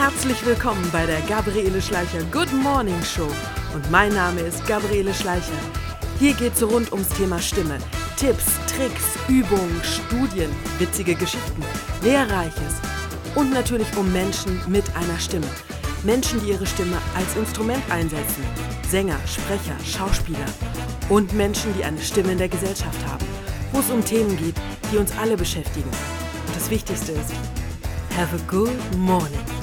Herzlich willkommen bei der Gabriele Schleicher Good Morning Show. Und mein Name ist Gabriele Schleicher. Hier geht es rund ums Thema Stimme. Tipps, Tricks, Übungen, Studien, witzige Geschichten, Lehrreiches und natürlich um Menschen mit einer Stimme. Menschen, die ihre Stimme als Instrument einsetzen. Sänger, Sprecher, Schauspieler. Und Menschen, die eine Stimme in der Gesellschaft haben. Wo es um Themen geht, die uns alle beschäftigen. Und das Wichtigste ist, have a good morning.